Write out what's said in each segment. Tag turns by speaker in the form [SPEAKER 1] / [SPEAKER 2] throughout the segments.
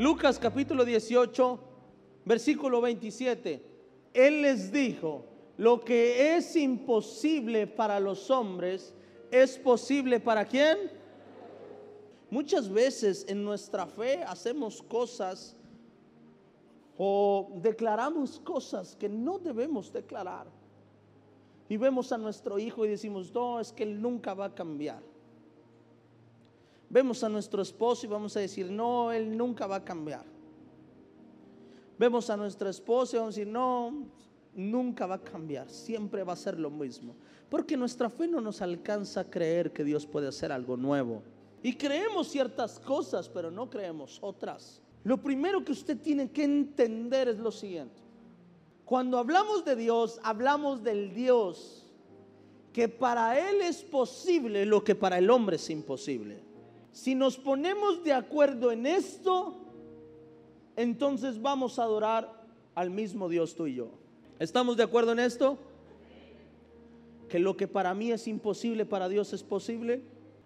[SPEAKER 1] Lucas capítulo 18, versículo 27. Él les dijo, lo que es imposible para los hombres, es posible para quién? Muchas veces en nuestra fe hacemos cosas o declaramos cosas que no debemos declarar. Y vemos a nuestro hijo y decimos, no, es que él nunca va a cambiar. Vemos a nuestro esposo y vamos a decir, no, él nunca va a cambiar. Vemos a nuestra esposa y vamos a decir, no, nunca va a cambiar, siempre va a ser lo mismo. Porque nuestra fe no nos alcanza a creer que Dios puede hacer algo nuevo. Y creemos ciertas cosas, pero no creemos otras. Lo primero que usted tiene que entender es lo siguiente. Cuando hablamos de Dios, hablamos del Dios que para Él es posible lo que para el hombre es imposible. Si nos ponemos de acuerdo en esto, entonces vamos a adorar al mismo Dios tú y yo. ¿Estamos de acuerdo en esto? Que lo que para mí es imposible, para Dios es posible.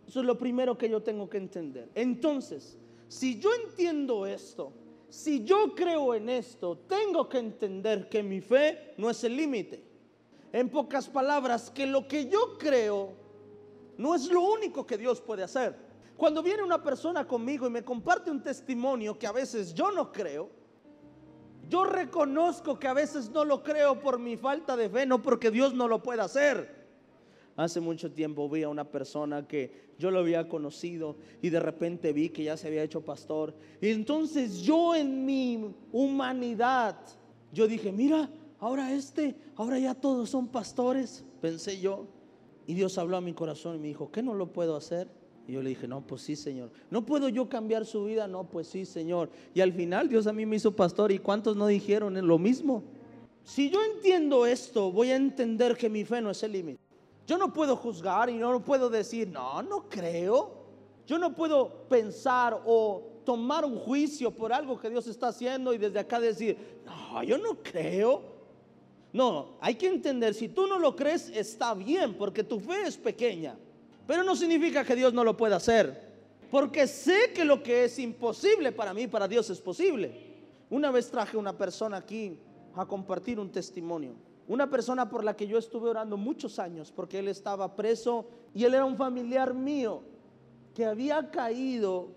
[SPEAKER 1] Eso es lo primero que yo tengo que entender. Entonces, si yo entiendo esto, si yo creo en esto, tengo que entender que mi fe no es el límite. En pocas palabras, que lo que yo creo no es lo único que Dios puede hacer. Cuando viene una persona conmigo y me comparte un testimonio que a veces yo no creo, yo reconozco que a veces no lo creo por mi falta de fe, no porque Dios no lo pueda hacer. Hace mucho tiempo vi a una persona que yo lo había conocido y de repente vi que ya se había hecho pastor. Y entonces yo en mi humanidad, yo dije, mira, ahora este, ahora ya todos son pastores, pensé yo. Y Dios habló a mi corazón y me dijo, ¿qué no lo puedo hacer? Y yo le dije, no, pues sí, Señor. ¿No puedo yo cambiar su vida? No, pues sí, Señor. Y al final Dios a mí me hizo pastor y ¿cuántos no dijeron lo mismo? Si yo entiendo esto, voy a entender que mi fe no es el límite. Yo no puedo juzgar y no puedo decir, no, no creo. Yo no puedo pensar o tomar un juicio por algo que Dios está haciendo y desde acá decir, no, yo no creo. No, hay que entender, si tú no lo crees, está bien, porque tu fe es pequeña. Pero no significa que Dios no lo pueda hacer. Porque sé que lo que es imposible para mí, para Dios es posible. Una vez traje una persona aquí a compartir un testimonio. Una persona por la que yo estuve orando muchos años porque él estaba preso y él era un familiar mío que había caído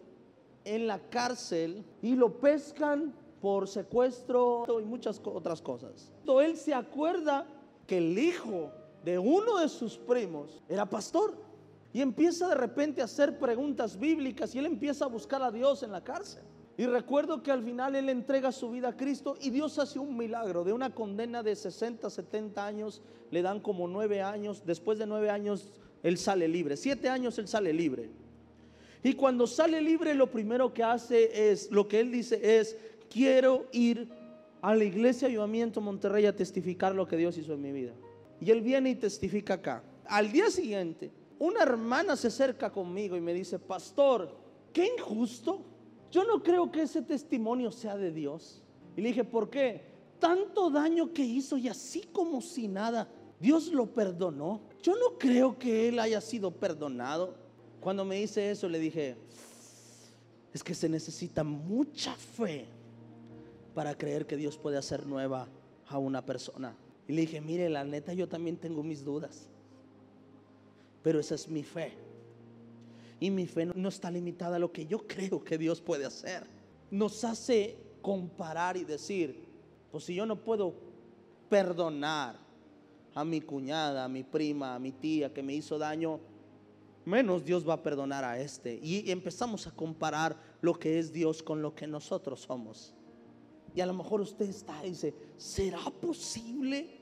[SPEAKER 1] en la cárcel y lo pescan por secuestro y muchas otras cosas. Él se acuerda que el hijo de uno de sus primos era pastor. Y empieza de repente a hacer preguntas bíblicas y él empieza a buscar a Dios en la cárcel. Y recuerdo que al final él entrega su vida a Cristo y Dios hace un milagro. De una condena de 60, 70 años, le dan como nueve años. Después de nueve años, él sale libre. Siete años, él sale libre. Y cuando sale libre, lo primero que hace es, lo que él dice es, quiero ir a la iglesia Ayudamiento Monterrey a testificar lo que Dios hizo en mi vida. Y él viene y testifica acá. Al día siguiente, una hermana se acerca conmigo y me dice, pastor, qué injusto. Yo no creo que ese testimonio sea de Dios. Y le dije, ¿por qué? Tanto daño que hizo y así como si nada, Dios lo perdonó. Yo no creo que él haya sido perdonado. Cuando me dice eso, le dije, es que se necesita mucha fe para creer que Dios puede hacer nueva a una persona. Y le dije, mire, la neta, yo también tengo mis dudas pero esa es mi fe. Y mi fe no está limitada a lo que yo creo que Dios puede hacer. Nos hace comparar y decir, pues si yo no puedo perdonar a mi cuñada, a mi prima, a mi tía que me hizo daño, menos Dios va a perdonar a este. Y empezamos a comparar lo que es Dios con lo que nosotros somos. Y a lo mejor usted está y dice, ¿será posible?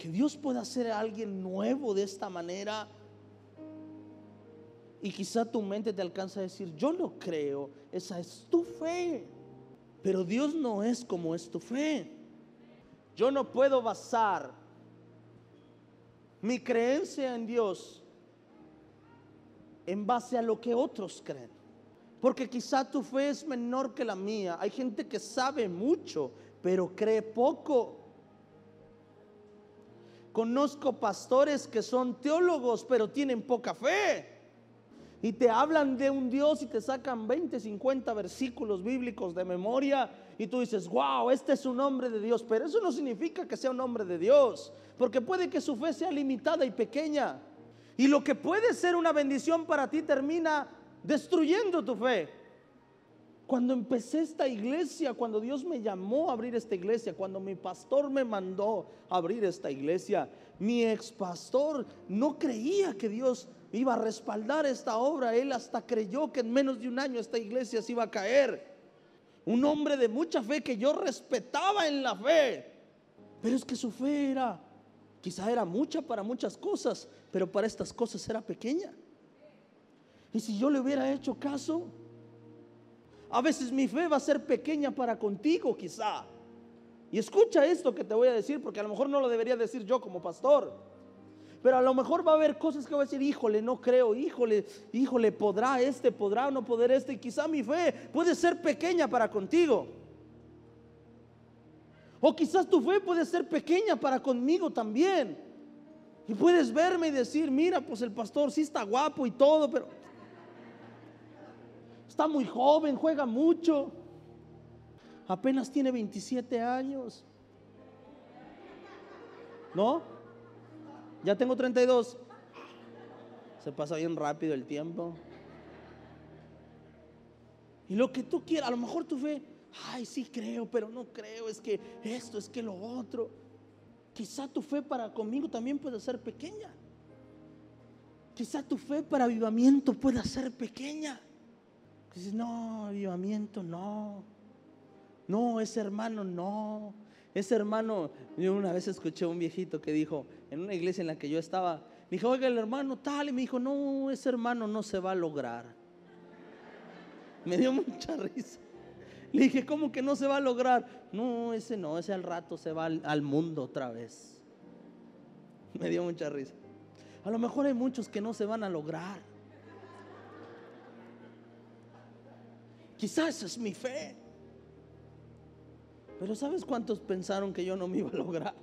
[SPEAKER 1] Que Dios pueda hacer a alguien nuevo de esta manera. Y quizá tu mente te alcanza a decir, yo lo creo, esa es tu fe. Pero Dios no es como es tu fe. Yo no puedo basar mi creencia en Dios en base a lo que otros creen. Porque quizá tu fe es menor que la mía. Hay gente que sabe mucho, pero cree poco. Conozco pastores que son teólogos, pero tienen poca fe. y te hablan de un Dios y te sacan 20, 50 versículos bíblicos de memoria y tú dices, wow, este es un hombre de Dios, pero eso no significa que sea un hombre de Dios, porque puede que su fe sea limitada y pequeña. Y lo que puede ser una bendición para ti termina destruyendo tu fe. Cuando empecé esta iglesia, cuando Dios me llamó a abrir esta iglesia, cuando mi pastor me mandó abrir esta iglesia, mi ex pastor no creía que Dios iba a respaldar esta obra. Él hasta creyó que en menos de un año esta iglesia se iba a caer. Un hombre de mucha fe que yo respetaba en la fe. Pero es que su fe era, quizá era mucha para muchas cosas, pero para estas cosas era pequeña. Y si yo le hubiera hecho caso, a veces mi fe va a ser pequeña para contigo quizá. Y escucha esto que te voy a decir, porque a lo mejor no lo debería decir yo como pastor. Pero a lo mejor va a haber cosas que voy a decir, híjole, no creo, híjole, híjole, podrá este, podrá o no poder este. Y quizá mi fe puede ser pequeña para contigo. O quizás tu fe puede ser pequeña para conmigo también. Y puedes verme y decir, mira, pues el pastor sí está guapo y todo, pero está muy joven, juega mucho. Apenas tiene 27 años. ¿No? Ya tengo 32. Se pasa bien rápido el tiempo. Y lo que tú quieras, a lo mejor tu fe, ay, sí creo, pero no creo, es que esto, es que lo otro. Quizá tu fe para conmigo también puede ser pequeña. Quizá tu fe para avivamiento pueda ser pequeña. Dices, no, avivamiento no. No, ese hermano no. Ese hermano, yo una vez escuché a un viejito que dijo, en una iglesia en la que yo estaba, me dijo, oiga, el hermano tal, y me dijo, no, ese hermano no se va a lograr. Me dio mucha risa. Le dije, ¿cómo que no se va a lograr? No, ese no, ese al rato se va al mundo otra vez. Me dio mucha risa. A lo mejor hay muchos que no se van a lograr. Quizás es mi fe. Pero ¿sabes cuántos pensaron que yo no me iba a lograr?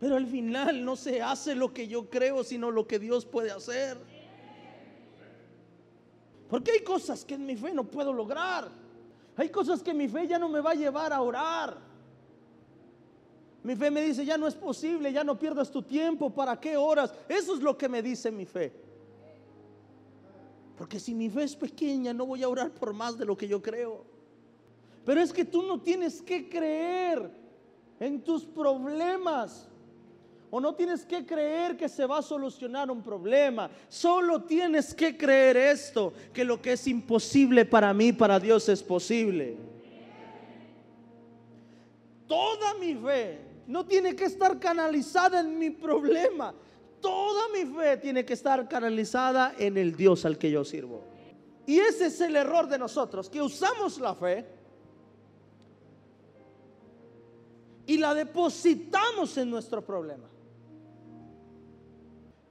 [SPEAKER 1] Pero al final no se hace lo que yo creo, sino lo que Dios puede hacer. Porque hay cosas que en mi fe no puedo lograr. Hay cosas que mi fe ya no me va a llevar a orar. Mi fe me dice, ya no es posible, ya no pierdas tu tiempo, ¿para qué horas? Eso es lo que me dice mi fe. Porque si mi fe es pequeña, no voy a orar por más de lo que yo creo. Pero es que tú no tienes que creer en tus problemas. O no tienes que creer que se va a solucionar un problema. Solo tienes que creer esto, que lo que es imposible para mí, para Dios es posible. Toda mi fe no tiene que estar canalizada en mi problema. Toda mi fe tiene que estar canalizada en el Dios al que yo sirvo. Y ese es el error de nosotros, que usamos la fe y la depositamos en nuestro problema.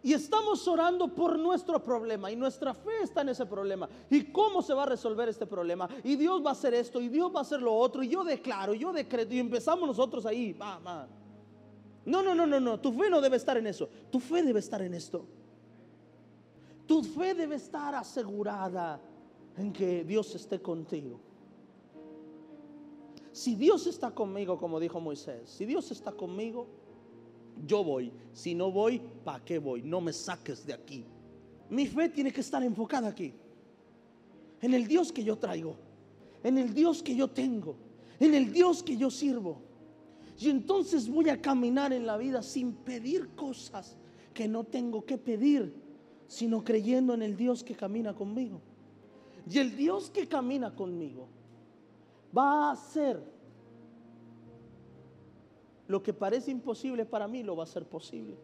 [SPEAKER 1] Y estamos orando por nuestro problema y nuestra fe está en ese problema. ¿Y cómo se va a resolver este problema? Y Dios va a hacer esto y Dios va a hacer lo otro. Y yo declaro, yo decreto y empezamos nosotros ahí. Va, No, no, no, no, no. Tu fe no debe estar en eso. Tu fe debe estar en esto. Tu fe debe estar asegurada en que Dios esté contigo. Si Dios está conmigo, como dijo Moisés, si Dios está conmigo, yo voy. Si no voy, ¿para qué voy? No me saques de aquí. Mi fe tiene que estar enfocada aquí. En el Dios que yo traigo. En el Dios que yo tengo. En el Dios que yo sirvo. Y entonces voy a caminar en la vida sin pedir cosas que no tengo que pedir, sino creyendo en el Dios que camina conmigo. Y el Dios que camina conmigo va a hacer lo que parece imposible para mí, lo va a ser posible.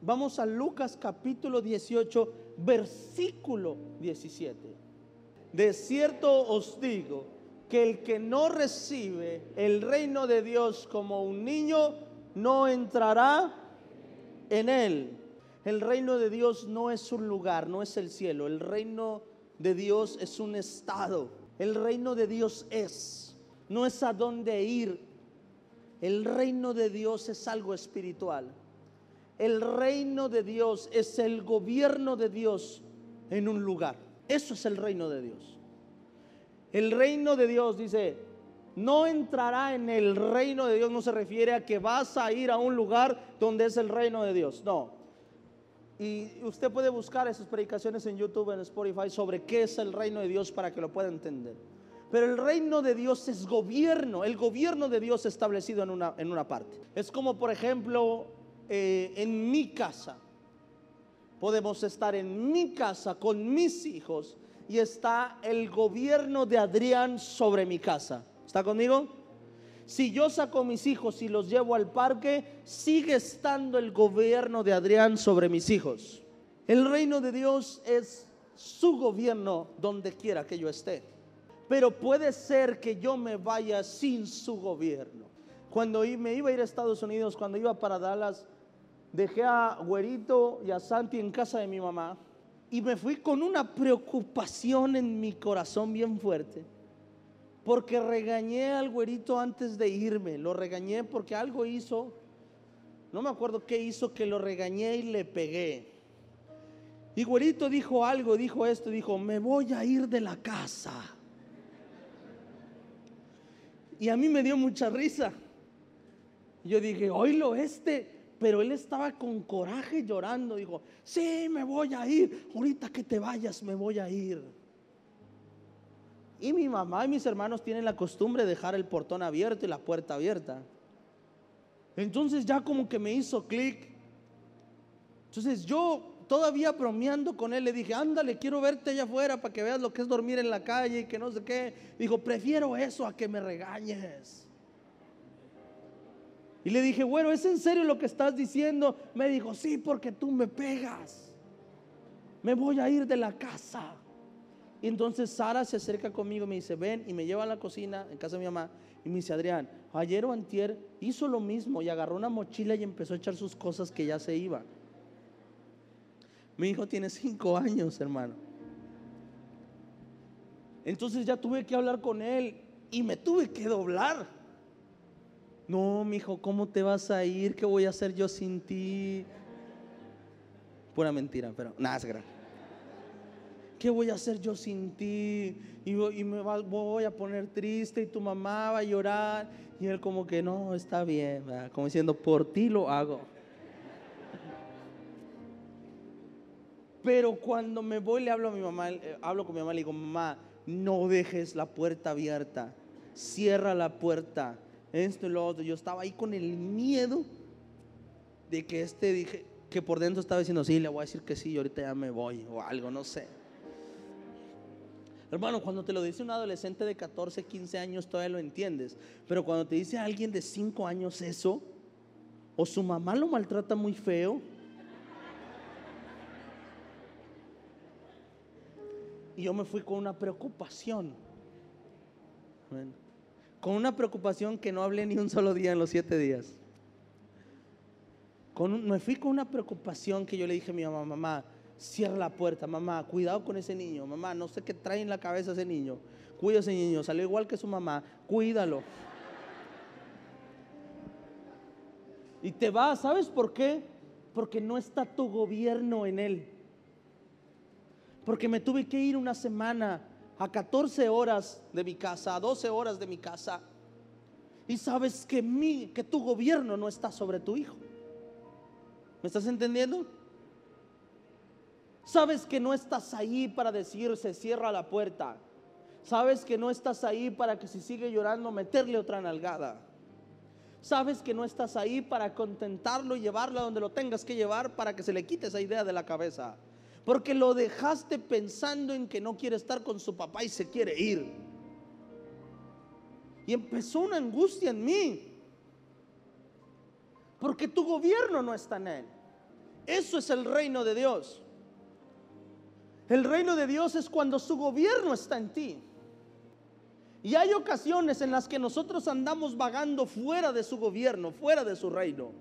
[SPEAKER 1] Vamos a Lucas capítulo 18, versículo 17. De cierto os digo que el que no recibe el reino de Dios como un niño, no entrará en él. El reino de Dios no es un lugar, no es el cielo. El reino de Dios es un estado. El reino de Dios es, no es a dónde ir. El reino de Dios es algo espiritual. el reino de Dios es el gobierno de Dios en un lugar. Eso es el reino de Dios. El reino de Dios dice, no entrará en el reino de Dios, no se refiere a que vas a ir a un lugar donde es el reino de Dios, no. Y usted puede buscar esas predicaciones en YouTube, en Spotify, sobre qué es el reino de Dios para que lo pueda entender. Pero el reino de Dios es gobierno, el gobierno de Dios establecido en una, en una parte. Es como, por ejemplo, eh, en mi casa. Podemos estar en mi casa con mis hijos y está el gobierno de Adrián sobre mi casa. ¿Está conmigo? Si yo saco mis hijos y los llevo al parque, sigue estando el gobierno de Adrián sobre mis hijos. El reino de Dios es su gobierno donde quiera que yo esté. Pero puede ser que yo me vaya sin su gobierno. Cuando me iba a ir a Estados Unidos, cuando iba para Dallas, dejé a Güerito y a Santi en casa de mi mamá y me fui con una preocupación en mi corazón bien fuerte. Porque regañé al güerito antes de irme. Lo regañé porque algo hizo. No me acuerdo qué hizo que lo regañé y le pegué. Y güerito dijo algo, dijo esto, dijo, me voy a ir de la casa. Y a mí me dio mucha risa. Yo dije, oílo este, pero él estaba con coraje llorando. Dijo, sí, me voy a ir. Ahorita que te vayas, me voy a ir. Y mi mamá y mis hermanos tienen la costumbre de dejar el portón abierto y la puerta abierta. Entonces ya como que me hizo clic. Entonces yo todavía bromeando con él le dije, ándale, quiero verte allá afuera para que veas lo que es dormir en la calle y que no sé qué. Dijo, prefiero eso a que me regañes. Y le dije, bueno, ¿es en serio lo que estás diciendo? Me dijo, sí, porque tú me pegas. Me voy a ir de la casa. Y entonces Sara se acerca conmigo y me dice, ven, y me lleva a la cocina en casa de mi mamá. Y me dice, Adrián, ayer o antier hizo lo mismo y agarró una mochila y empezó a echar sus cosas que ya se iban. Mi hijo tiene cinco años, hermano. Entonces ya tuve que hablar con él y me tuve que doblar. No, mi hijo, ¿cómo te vas a ir? ¿Qué voy a hacer yo sin ti? Pura mentira, pero nada, es. ¿Qué voy a hacer yo sin ti? Y, me voy a poner triste y tu mamá va a llorar. Y él como que no, está bien, como diciendo, por ti lo hago. Pero cuando me voy le hablo a mi mamá, eh, hablo con mi mamá, le digo, mamá, no dejes la puerta abierta, cierra la puerta esto y lo otro. Yo estaba ahí con el miedo de que este dije, que por dentro estaba diciendo, sí, le voy a decir que sí, y ahorita ya me voy, o algo, no sé. Hermano, cuando te lo dice un adolescente de 14, 15 años, todavía lo entiendes. Pero cuando te dice alguien de 5 años eso, o su mamá lo maltrata muy feo, y yo me fui con una preocupación. Bueno, con una preocupación que no hablé ni un solo día en los siete días. Con me fui con una preocupación que yo le dije a mi mamá, mamá, cierra la puerta, mamá, cuidado con ese niño, mamá, no sé qué trae en la cabeza ese niño, cuida ese niño, salió igual que su mamá, cuídalo. Y te va, ¿sabes por qué? Porque no está tu gobierno en él. Porque me tuve que ir una semana a 14 horas de mi casa, a 12 horas de mi casa, y sabes que, mi, que tu gobierno no está sobre tu hijo. ¿Me estás entendiendo? Sabes que no estás ahí para decir se cierra la puerta. Sabes que no estás ahí para que si sigue llorando meterle otra nalgada. Sabes que no estás ahí para contentarlo y llevarlo a donde lo tengas que llevar para que se le quite esa idea de la cabeza. Porque lo dejaste pensando en que no quiere estar con su papá y se quiere ir. Y empezó una angustia en mí. Porque tu gobierno no está en él. Eso es el reino de Dios. El reino de Dios es cuando su gobierno está en ti. Y hay ocasiones en las que nosotros andamos vagando fuera de su gobierno, fuera de su reino.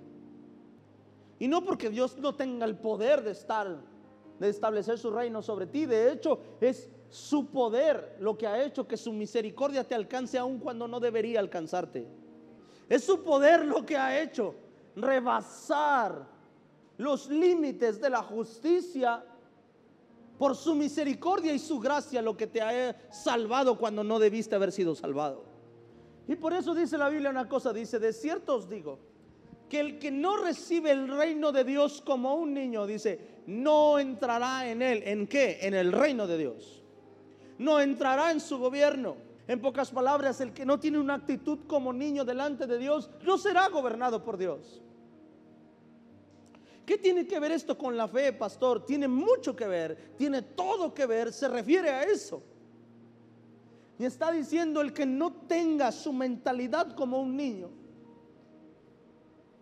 [SPEAKER 1] Y no porque Dios no tenga el poder de estar de establecer su reino sobre ti. De hecho, es su poder lo que ha hecho que su misericordia te alcance aun cuando no debería alcanzarte. Es su poder lo que ha hecho rebasar los límites de la justicia por su misericordia y su gracia lo que te ha salvado cuando no debiste haber sido salvado. Y por eso dice la Biblia una cosa, dice, de cierto os digo, que el que no recibe el reino de Dios como un niño, dice, no entrará en él. ¿En qué? En el reino de Dios. No entrará en su gobierno. En pocas palabras, el que no tiene una actitud como niño delante de Dios, no será gobernado por Dios. ¿Qué tiene que ver esto con la fe, pastor? Tiene mucho que ver, tiene todo que ver, se refiere a eso. Y está diciendo el que no tenga su mentalidad como un niño,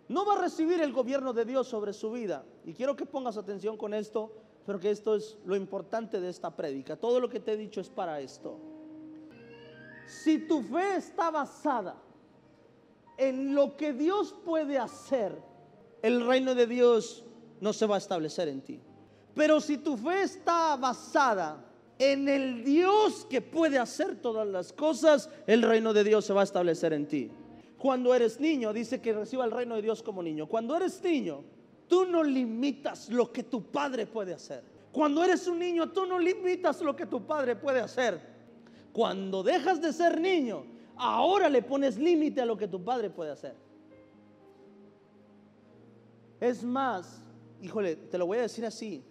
[SPEAKER 1] no va a recibir el gobierno de Dios sobre su vida. Y quiero que pongas atención con esto, pero que esto es lo importante de esta prédica. Todo lo que te he dicho es para esto. Si tu fe está basada en lo que Dios puede hacer, el reino de Dios no se va a establecer en ti. Pero si tu fe está basada en el Dios que puede hacer todas las cosas, el reino de Dios se va a establecer en ti. Cuando eres niño, dice que reciba el reino de Dios como niño. Cuando eres niño, tú no limitas lo que tu padre puede hacer. Cuando eres un niño, tú no limitas lo que tu padre puede hacer. Cuando dejas de ser niño, ahora le pones límite a lo que tu padre puede hacer. Es más, híjole, te lo voy a decir así,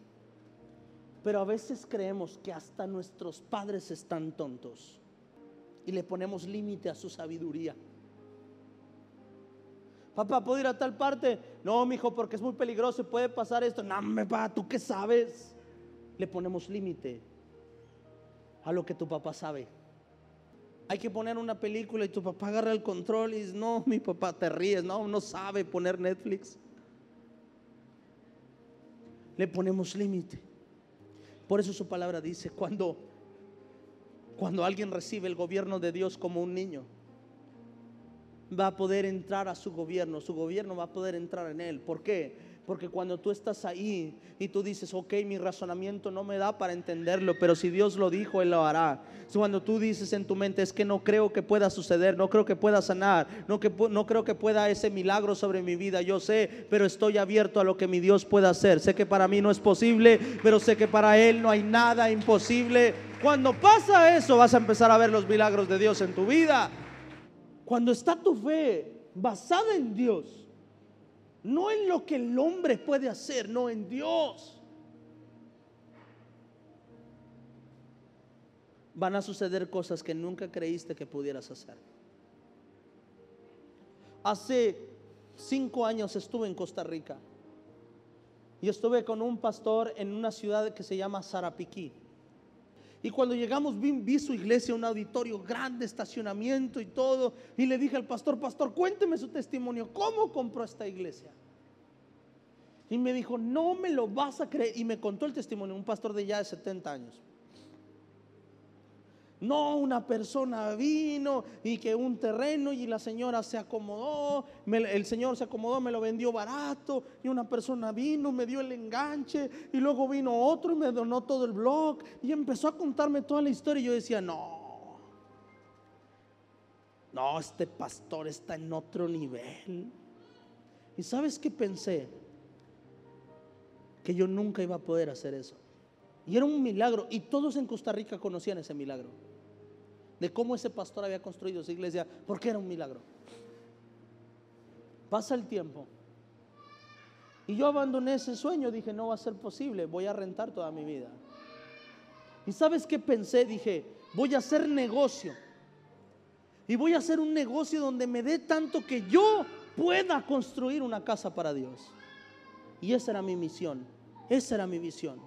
[SPEAKER 1] pero a veces creemos que hasta nuestros padres están tontos y le ponemos límite a su sabiduría. Papá, ¿puedo ir a tal parte? No, mi hijo, porque es muy peligroso y puede pasar esto. No, me va, ¿tú qué sabes? Le ponemos límite a lo que tu papá sabe. Hay que poner una película y tu papá agarra el control y dice, no, mi papá te ríes, no, no sabe poner Netflix le ponemos límite. Por eso su palabra dice, cuando, cuando alguien recibe el gobierno de Dios como un niño, va a poder entrar a su gobierno, su gobierno va a poder entrar en él. ¿Por qué? Porque cuando tú estás ahí y tú dices, ok, mi razonamiento no me da para entenderlo, pero si Dios lo dijo, Él lo hará. Cuando tú dices en tu mente, es que no creo que pueda suceder, no creo que pueda sanar, no, que, no creo que pueda ese milagro sobre mi vida, yo sé, pero estoy abierto a lo que mi Dios pueda hacer. Sé que para mí no es posible, pero sé que para Él no hay nada imposible. Cuando pasa eso, vas a empezar a ver los milagros de Dios en tu vida. Cuando está tu fe basada en Dios no en lo que el hombre puede hacer, no en Dios. Van a suceder cosas que nunca creíste que pudieras hacer. Hace cinco años estuve en Costa Rica y estuve con un pastor en una ciudad que se llama Sarapiquí. Y cuando llegamos vi, vi, su iglesia, un auditorio grande, estacionamiento y todo. Y le dije al pastor, pastor, cuénteme su testimonio. ¿Cómo compró esta iglesia? Y me dijo, no me lo vas a creer. Y me contó el testimonio, un pastor de ya de 70 años. No, una persona vino y que un terreno y la señora se acomodó, el señor se acomodó, me lo vendió barato y una persona vino, me dio el enganche y luego vino otro y me donó todo el blog y empezó a contarme toda la historia y yo decía, no, no, este pastor está en otro nivel. ¿Y sabes qué pensé? Que yo nunca iba a poder hacer eso. Y era un milagro. Y todos en Costa Rica conocían ese milagro. De cómo ese pastor había construido esa iglesia. Porque era un milagro. Pasa el tiempo. Y yo abandoné ese sueño. Dije, no va a ser posible. Voy a rentar toda mi vida. Y sabes qué pensé? Dije, voy a hacer negocio. Y voy a hacer un negocio donde me dé tanto que yo pueda construir una casa para Dios. Y esa era mi misión. Esa era mi visión.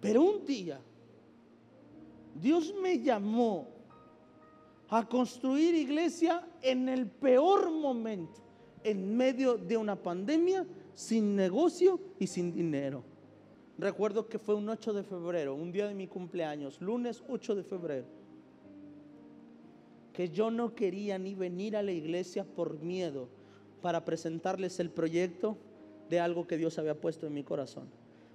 [SPEAKER 1] Pero un día Dios me llamó a construir iglesia en el peor momento, en medio de una pandemia, sin negocio y sin dinero. Recuerdo que fue un 8 de febrero, un día de mi cumpleaños, lunes 8 de febrero, que yo no quería ni venir a la iglesia por miedo para presentarles el proyecto de algo que Dios había puesto en mi corazón.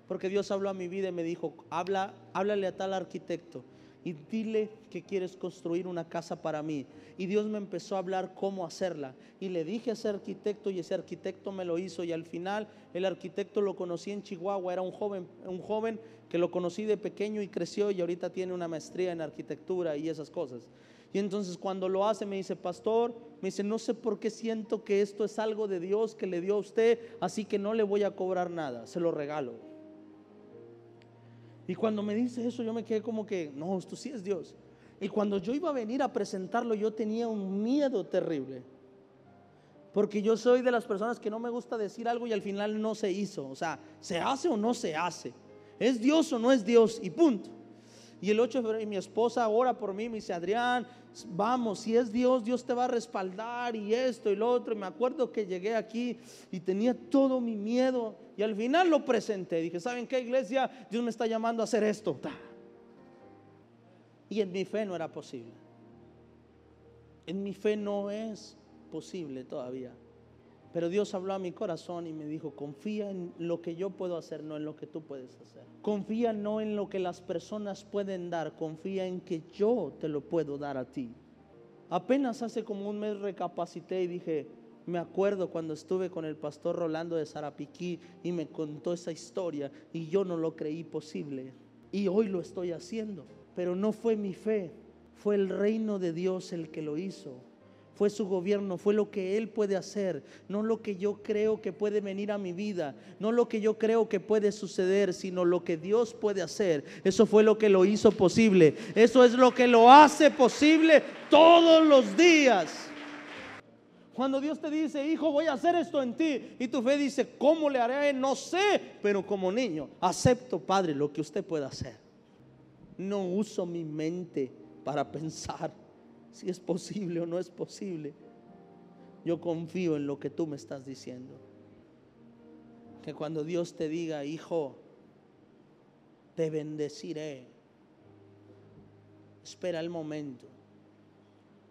[SPEAKER 1] Porque Dios habló a mi vida y me dijo, habla, háblale a tal arquitecto y dile que quieres construir una casa para mí. Y Dios me empezó a hablar cómo hacerla. Y le dije a ese arquitecto y ese arquitecto me lo hizo. Y al final el arquitecto lo conocí en Chihuahua, era un joven, un joven que lo conocí de pequeño y creció y ahorita tiene una maestría en arquitectura y esas cosas. Y entonces cuando lo hace me dice, pastor, me dice, no sé por qué siento que esto es algo de Dios que le dio a usted, así que no le voy a cobrar nada, se lo regalo. Y cuando me dice eso yo me quedé como que, no, esto sí es Dios. Y cuando yo iba a venir a presentarlo yo tenía un miedo terrible. Porque yo soy de las personas que no me gusta decir algo y al final no se hizo. O sea, se hace o no se hace. Es Dios o no es Dios y punto. Y el 8 de febrero, y mi esposa ora por mí, me dice, Adrián, vamos, si es Dios, Dios te va a respaldar y esto y lo otro. Y me acuerdo que llegué aquí y tenía todo mi miedo. Y al final lo presenté. Dije, ¿saben qué iglesia? Dios me está llamando a hacer esto. Y en mi fe no era posible. En mi fe no es posible todavía. Pero Dios habló a mi corazón y me dijo, confía en lo que yo puedo hacer, no en lo que tú puedes hacer. Confía no en lo que las personas pueden dar, confía en que yo te lo puedo dar a ti. Apenas hace como un mes recapacité y dije, me acuerdo cuando estuve con el pastor Rolando de Sarapiquí y me contó esa historia y yo no lo creí posible. Y hoy lo estoy haciendo, pero no fue mi fe, fue el reino de Dios el que lo hizo fue su gobierno, fue lo que Él puede hacer, no lo que yo creo que puede venir a mi vida, no lo que yo creo que puede suceder, sino lo que Dios puede hacer. Eso fue lo que lo hizo posible, eso es lo que lo hace posible todos los días. Cuando Dios te dice, hijo, voy a hacer esto en ti, y tu fe dice, ¿cómo le haré? No sé, pero como niño, acepto, Padre, lo que usted pueda hacer. No uso mi mente para pensar si es posible o no es posible. Yo confío en lo que tú me estás diciendo. Que cuando Dios te diga, hijo, te bendeciré, espera el momento,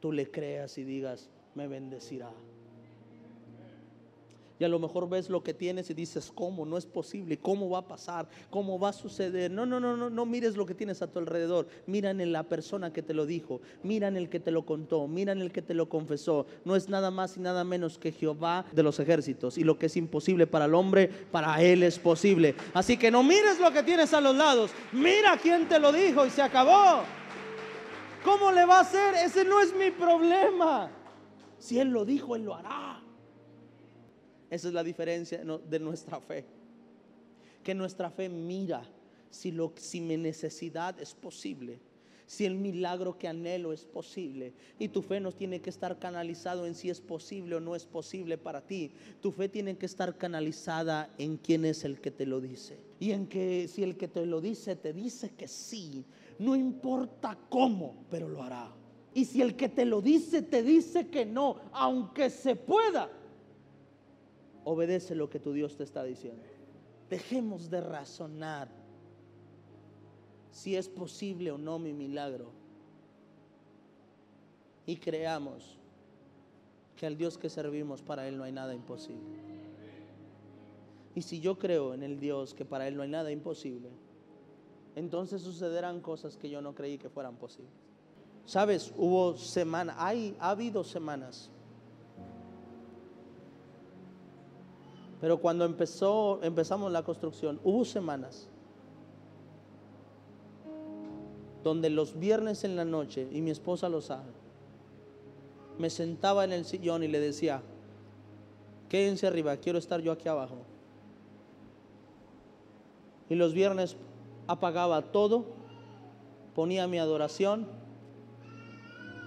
[SPEAKER 1] tú le creas y digas, me bendecirá. Y a lo mejor ves lo que tienes y dices, ¿cómo? No es posible. ¿Cómo va a pasar? ¿Cómo va a suceder? No, no, no, no, no mires lo que tienes a tu alrededor. Mira en la persona que te lo dijo. Mira en el que te lo contó. Mira en el que te lo confesó. No es nada más y nada menos que Jehová de los ejércitos. Y lo que es imposible para el hombre, para él es posible. Así que no mires lo que tienes a los lados. Mira quién te lo dijo y se acabó. ¿Cómo le va a hacer? Ese no es mi problema. Si Él lo dijo, Él lo hará. Esa es la diferencia de nuestra fe. Que nuestra fe mira si, lo, si mi necesidad es posible, si el milagro que anhelo es posible. Y tu fe no tiene que estar canalizado en si es posible o no es posible para ti. Tu fe tiene que estar canalizada en quién es el que te lo dice. Y en que si el que te lo dice te dice que sí, no importa cómo, pero lo hará. Y si el que te lo dice te dice que no, aunque se pueda, obedece lo que tu Dios te está diciendo. Dejemos de razonar si es posible o no mi milagro. Y creamos que al Dios que servimos para Él no hay nada imposible. Y si yo creo en el Dios que para Él no hay nada imposible, entonces sucederán cosas que yo no creí que fueran posibles. Sabes, hubo semanas, hay, ha habido semanas Pero cuando empezó, empezamos la construcción, hubo semanas donde los viernes en la noche, y mi esposa lo sabe, me sentaba en el sillón y le decía, quédense arriba, quiero estar yo aquí abajo. Y los viernes apagaba todo, ponía mi adoración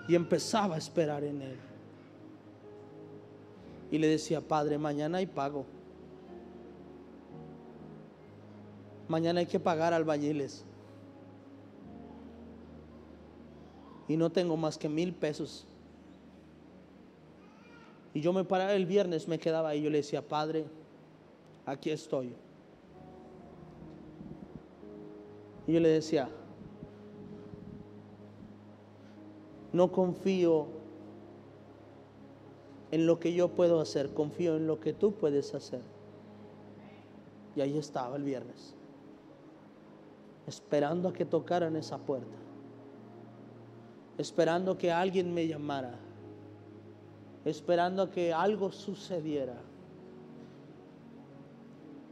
[SPEAKER 1] y empezaba a esperar en él. Y le decía, Padre, mañana hay pago. Mañana hay que pagar albañiles. Y no tengo más que mil pesos. Y yo me paraba el viernes, me quedaba ahí. Yo le decía, Padre, aquí estoy. Y yo le decía, no confío en lo que yo puedo hacer, confío en lo que tú puedes hacer. Y ahí estaba el viernes esperando a que tocaran esa puerta. esperando que alguien me llamara, esperando que algo sucediera.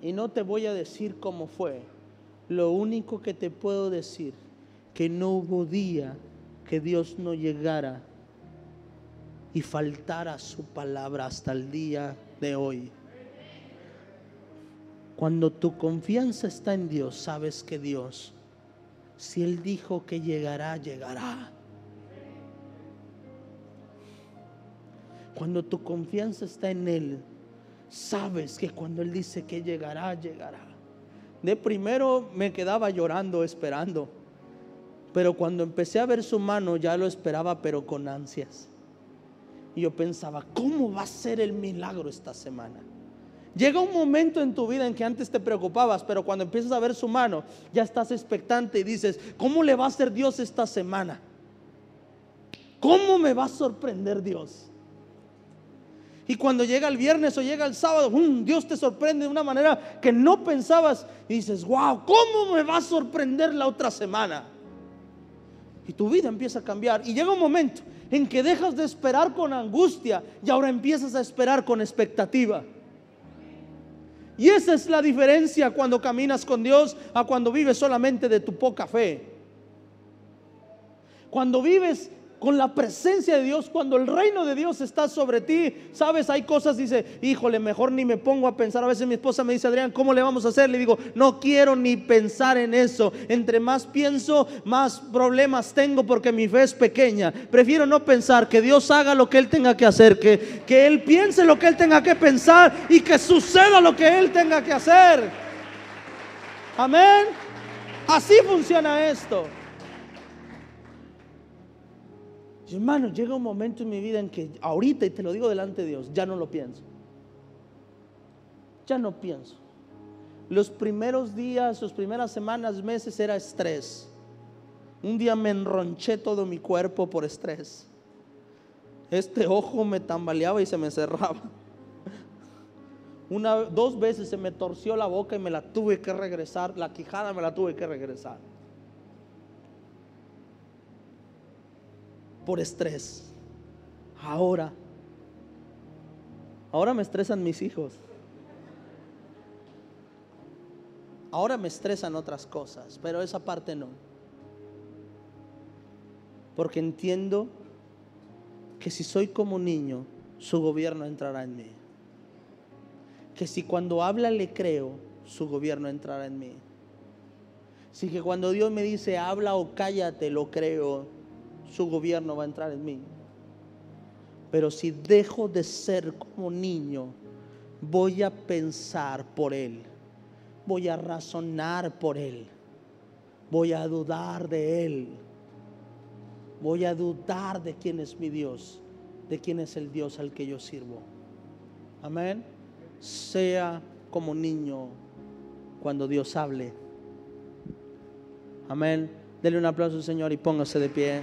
[SPEAKER 1] Y no te voy a decir cómo fue. Lo único que te puedo decir, que no hubo día que Dios no llegara y faltara su palabra hasta el día de hoy. Cuando tu confianza está en Dios, sabes que Dios, si Él dijo que llegará, llegará. Cuando tu confianza está en Él, sabes que cuando Él dice que llegará, llegará. De primero me quedaba llorando, esperando. Pero cuando empecé a ver su mano, ya lo esperaba, pero con ansias. Y yo pensaba, ¿cómo va a ser el milagro esta semana? Llega un momento en tu vida en que antes te preocupabas, pero cuando empiezas a ver su mano, ya estás expectante y dices, ¿cómo le va a ser Dios esta semana? ¿Cómo me va a sorprender Dios? Y cuando llega el viernes o llega el sábado, Dios te sorprende de una manera que no pensabas. Y dices, wow, ¿cómo me va a sorprender la otra semana? Y tu vida empieza a cambiar. Y llega un momento en que dejas de esperar con angustia y ahora empiezas a esperar con expectativa. Y esa es la diferencia cuando caminas con Dios a cuando vives solamente de tu poca fe. Cuando vives con la presencia de Dios, cuando el reino de Dios está sobre ti, sabes, hay cosas, dice, híjole, mejor ni me pongo a pensar. A veces mi esposa me dice, Adrián, ¿cómo le vamos a hacer? Le digo, no quiero ni pensar en eso. Entre más pienso, más problemas tengo porque mi fe es pequeña. Prefiero no pensar, que Dios haga lo que Él tenga que hacer, que, que Él piense lo que Él tenga que pensar y que suceda lo que Él tenga que hacer. Amén. Así funciona esto. Hermano, llega un momento en mi vida en que ahorita, y te lo digo delante de Dios, ya no lo pienso. Ya no pienso. Los primeros días, las primeras semanas, meses era estrés. Un día me enronché todo mi cuerpo por estrés. Este ojo me tambaleaba y se me cerraba. Una, dos veces se me torció la boca y me la tuve que regresar. La quijada me la tuve que regresar. Por estrés. Ahora, ahora me estresan mis hijos. Ahora me estresan otras cosas, pero esa parte no. Porque entiendo que si soy como niño, su gobierno entrará en mí. Que si cuando habla le creo, su gobierno entrará en mí. Si que cuando Dios me dice habla o cállate, lo creo, su gobierno va a entrar en mí. Pero si dejo de ser como niño, voy a pensar por Él, voy a razonar por Él, voy a dudar de Él, voy a dudar de quién es mi Dios, de quién es el Dios al que yo sirvo. Amén. Sea como niño cuando Dios hable. Amén. Dele un aplauso al Señor y póngase de pie.